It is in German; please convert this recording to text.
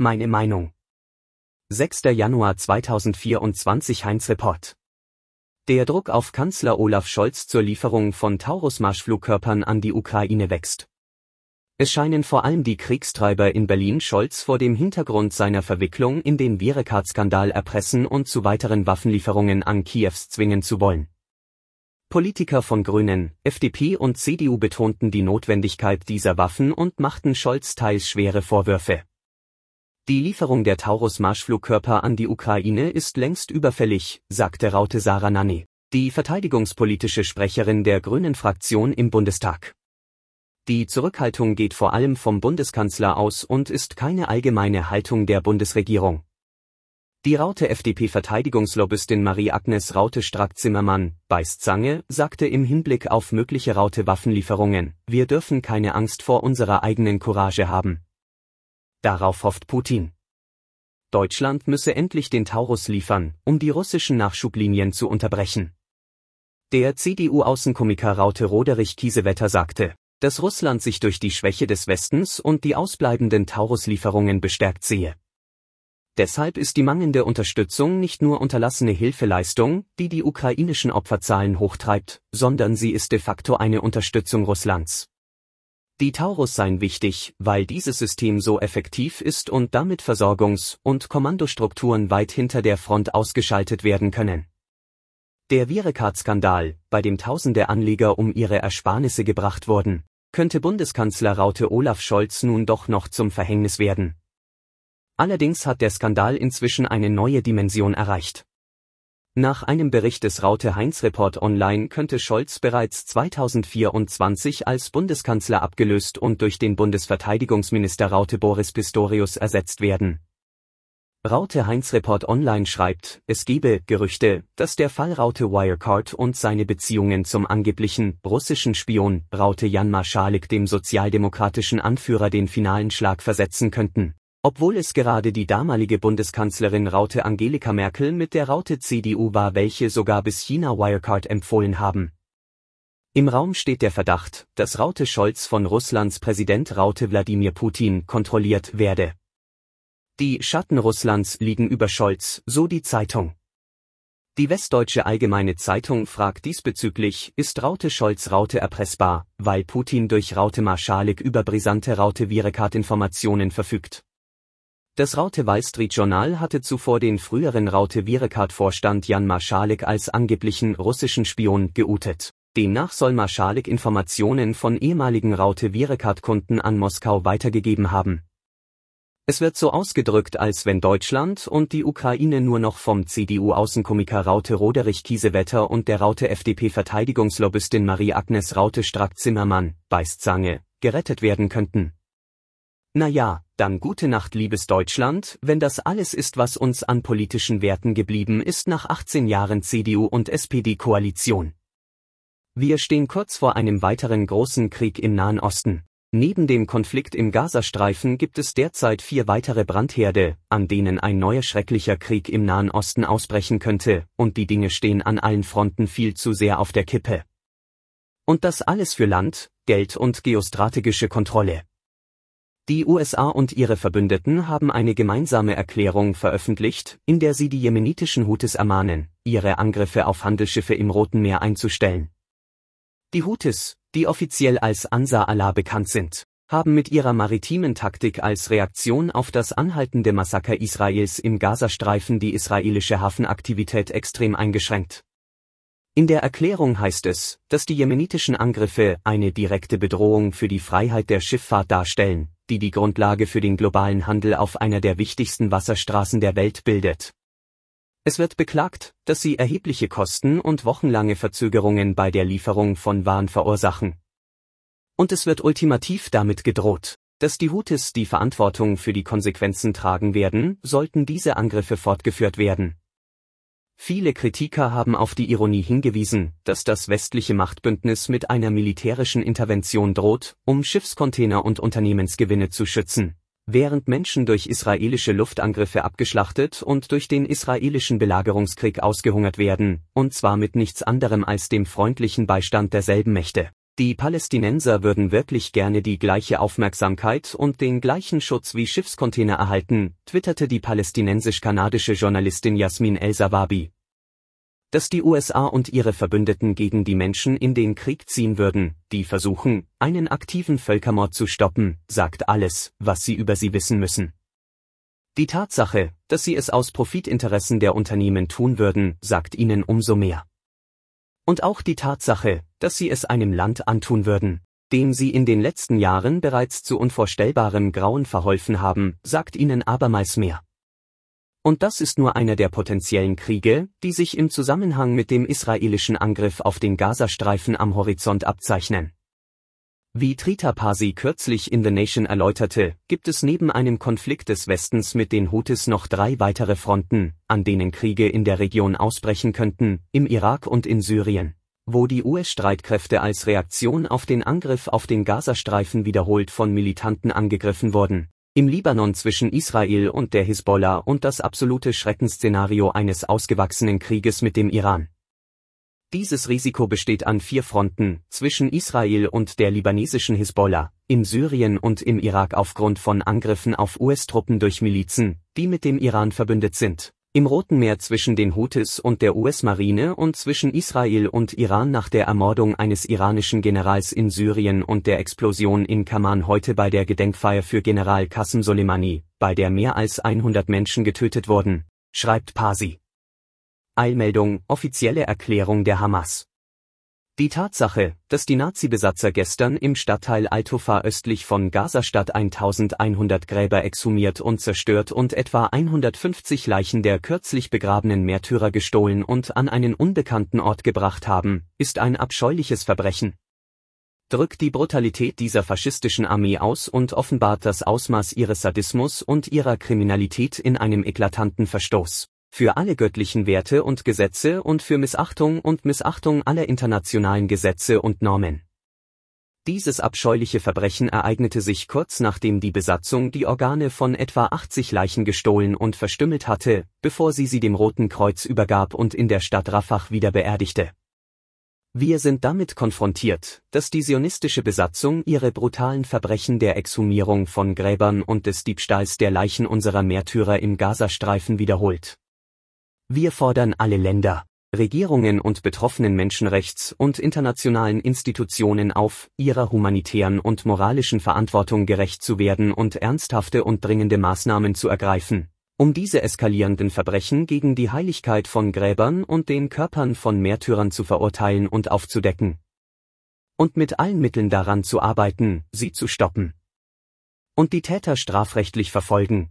Meine Meinung. 6. Januar 2024 Heinz Report. Der Druck auf Kanzler Olaf Scholz zur Lieferung von Taurus-Marschflugkörpern an die Ukraine wächst. Es scheinen vor allem die Kriegstreiber in Berlin Scholz vor dem Hintergrund seiner Verwicklung in den Virekat-Skandal erpressen und zu weiteren Waffenlieferungen an Kiews zwingen zu wollen. Politiker von Grünen, FDP und CDU betonten die Notwendigkeit dieser Waffen und machten Scholz teils schwere Vorwürfe. Die Lieferung der Taurus-Marschflugkörper an die Ukraine ist längst überfällig, sagte Raute Sarah Nanni, die verteidigungspolitische Sprecherin der Grünen-Fraktion im Bundestag. Die Zurückhaltung geht vor allem vom Bundeskanzler aus und ist keine allgemeine Haltung der Bundesregierung. Die Raute FDP-Verteidigungslobbyistin Marie-Agnes Raute-Strack-Zimmermann, beißt Zange, sagte im Hinblick auf mögliche Raute-Waffenlieferungen, wir dürfen keine Angst vor unserer eigenen Courage haben. Darauf hofft Putin. Deutschland müsse endlich den Taurus liefern, um die russischen Nachschublinien zu unterbrechen. Der CDU-Außenkomiker Raute Roderich Kiesewetter sagte, dass Russland sich durch die Schwäche des Westens und die ausbleibenden Taurus-Lieferungen bestärkt sehe. Deshalb ist die mangelnde Unterstützung nicht nur unterlassene Hilfeleistung, die die ukrainischen Opferzahlen hochtreibt, sondern sie ist de facto eine Unterstützung Russlands. Die Taurus seien wichtig, weil dieses System so effektiv ist und damit Versorgungs- und Kommandostrukturen weit hinter der Front ausgeschaltet werden können. Der Virecard-Skandal, bei dem tausende Anleger um ihre Ersparnisse gebracht wurden, könnte Bundeskanzler Raute Olaf Scholz nun doch noch zum Verhängnis werden. Allerdings hat der Skandal inzwischen eine neue Dimension erreicht. Nach einem Bericht des Raute Heinz Report Online könnte Scholz bereits 2024 als Bundeskanzler abgelöst und durch den Bundesverteidigungsminister Raute Boris Pistorius ersetzt werden Raute Heinz Report Online schreibt, es gebe Gerüchte, dass der Fall Raute Wirecard und seine Beziehungen zum angeblichen russischen Spion Raute Jan Marschalik dem sozialdemokratischen Anführer den finalen Schlag versetzen könnten. Obwohl es gerade die damalige Bundeskanzlerin Raute Angelika Merkel mit der Raute CDU war, welche sogar bis China Wirecard empfohlen haben. Im Raum steht der Verdacht, dass Raute Scholz von Russlands Präsident Raute Wladimir Putin kontrolliert werde. Die Schatten Russlands liegen über Scholz, so die Zeitung. Die Westdeutsche Allgemeine Zeitung fragt diesbezüglich, ist Raute Scholz Raute erpressbar, weil Putin durch Raute Marschalik über brisante Raute Virekat-Informationen verfügt. Das Raute Wall Street Journal hatte zuvor den früheren Raute Virekat-Vorstand Jan Marschalik als angeblichen russischen Spion geoutet. Demnach soll Marschalik Informationen von ehemaligen Raute Virekat-Kunden an Moskau weitergegeben haben. Es wird so ausgedrückt, als wenn Deutschland und die Ukraine nur noch vom CDU-Außenkomiker Raute Roderich Kiesewetter und der Raute FDP-Verteidigungslobbyistin Marie-Agnes Raute Strack-Zimmermann, Beißzange, gerettet werden könnten. Na ja, dann gute Nacht liebes Deutschland, wenn das alles ist, was uns an politischen Werten geblieben ist nach 18 Jahren CDU und SPD-Koalition. Wir stehen kurz vor einem weiteren großen Krieg im Nahen Osten. Neben dem Konflikt im Gazastreifen gibt es derzeit vier weitere Brandherde, an denen ein neuer schrecklicher Krieg im Nahen Osten ausbrechen könnte, und die Dinge stehen an allen Fronten viel zu sehr auf der Kippe. Und das alles für Land, Geld und geostrategische Kontrolle. Die USA und ihre Verbündeten haben eine gemeinsame Erklärung veröffentlicht, in der sie die jemenitischen Houthis ermahnen, ihre Angriffe auf Handelsschiffe im Roten Meer einzustellen. Die Houthis, die offiziell als Ansar Allah bekannt sind, haben mit ihrer maritimen Taktik als Reaktion auf das anhaltende Massaker Israels im Gazastreifen die israelische Hafenaktivität extrem eingeschränkt. In der Erklärung heißt es, dass die jemenitischen Angriffe eine direkte Bedrohung für die Freiheit der Schifffahrt darstellen, die die Grundlage für den globalen Handel auf einer der wichtigsten Wasserstraßen der Welt bildet. Es wird beklagt, dass sie erhebliche Kosten und wochenlange Verzögerungen bei der Lieferung von Waren verursachen. Und es wird ultimativ damit gedroht, dass die Houthis die Verantwortung für die Konsequenzen tragen werden, sollten diese Angriffe fortgeführt werden. Viele Kritiker haben auf die Ironie hingewiesen, dass das westliche Machtbündnis mit einer militärischen Intervention droht, um Schiffscontainer und Unternehmensgewinne zu schützen während Menschen durch israelische Luftangriffe abgeschlachtet und durch den israelischen Belagerungskrieg ausgehungert werden, und zwar mit nichts anderem als dem freundlichen Beistand derselben Mächte. Die Palästinenser würden wirklich gerne die gleiche Aufmerksamkeit und den gleichen Schutz wie Schiffscontainer erhalten, twitterte die palästinensisch-kanadische Journalistin Yasmin El-Sawabi. Dass die USA und ihre Verbündeten gegen die Menschen in den Krieg ziehen würden, die versuchen, einen aktiven Völkermord zu stoppen, sagt alles, was sie über sie wissen müssen. Die Tatsache, dass sie es aus Profitinteressen der Unternehmen tun würden, sagt ihnen umso mehr. Und auch die Tatsache, dass sie es einem Land antun würden, dem sie in den letzten Jahren bereits zu unvorstellbarem Grauen verholfen haben, sagt ihnen abermals mehr. Und das ist nur einer der potenziellen Kriege, die sich im Zusammenhang mit dem israelischen Angriff auf den Gazastreifen am Horizont abzeichnen. Wie Trita Parsi kürzlich in The Nation erläuterte, gibt es neben einem Konflikt des Westens mit den Houthis noch drei weitere Fronten, an denen Kriege in der Region ausbrechen könnten, im Irak und in Syrien, wo die US-Streitkräfte als Reaktion auf den Angriff auf den Gazastreifen wiederholt von Militanten angegriffen wurden, im Libanon zwischen Israel und der Hisbollah und das absolute Schreckensszenario eines ausgewachsenen Krieges mit dem Iran. Dieses Risiko besteht an vier Fronten, zwischen Israel und der libanesischen Hisbollah, in Syrien und im Irak aufgrund von Angriffen auf US-Truppen durch Milizen, die mit dem Iran verbündet sind, im Roten Meer zwischen den Houthis und der US-Marine und zwischen Israel und Iran nach der Ermordung eines iranischen Generals in Syrien und der Explosion in Kaman heute bei der Gedenkfeier für General Qasem Soleimani, bei der mehr als 100 Menschen getötet wurden, schreibt Pasi. Eilmeldung, offizielle Erklärung der Hamas. Die Tatsache, dass die Nazi-Besatzer gestern im Stadtteil Al-Tufa östlich von Gazastadt 1100 Gräber exhumiert und zerstört und etwa 150 Leichen der kürzlich begrabenen Märtyrer gestohlen und an einen unbekannten Ort gebracht haben, ist ein abscheuliches Verbrechen. Drückt die Brutalität dieser faschistischen Armee aus und offenbart das Ausmaß ihres Sadismus und ihrer Kriminalität in einem eklatanten Verstoß für alle göttlichen Werte und Gesetze und für Missachtung und Missachtung aller internationalen Gesetze und Normen. Dieses abscheuliche Verbrechen ereignete sich kurz nachdem die Besatzung die Organe von etwa 80 Leichen gestohlen und verstümmelt hatte, bevor sie sie dem Roten Kreuz übergab und in der Stadt Rafah wieder beerdigte. Wir sind damit konfrontiert, dass die sionistische Besatzung ihre brutalen Verbrechen der Exhumierung von Gräbern und des Diebstahls der Leichen unserer Märtyrer im Gazastreifen wiederholt. Wir fordern alle Länder, Regierungen und betroffenen Menschenrechts- und internationalen Institutionen auf, ihrer humanitären und moralischen Verantwortung gerecht zu werden und ernsthafte und dringende Maßnahmen zu ergreifen, um diese eskalierenden Verbrechen gegen die Heiligkeit von Gräbern und den Körpern von Märtyrern zu verurteilen und aufzudecken. Und mit allen Mitteln daran zu arbeiten, sie zu stoppen. Und die Täter strafrechtlich verfolgen,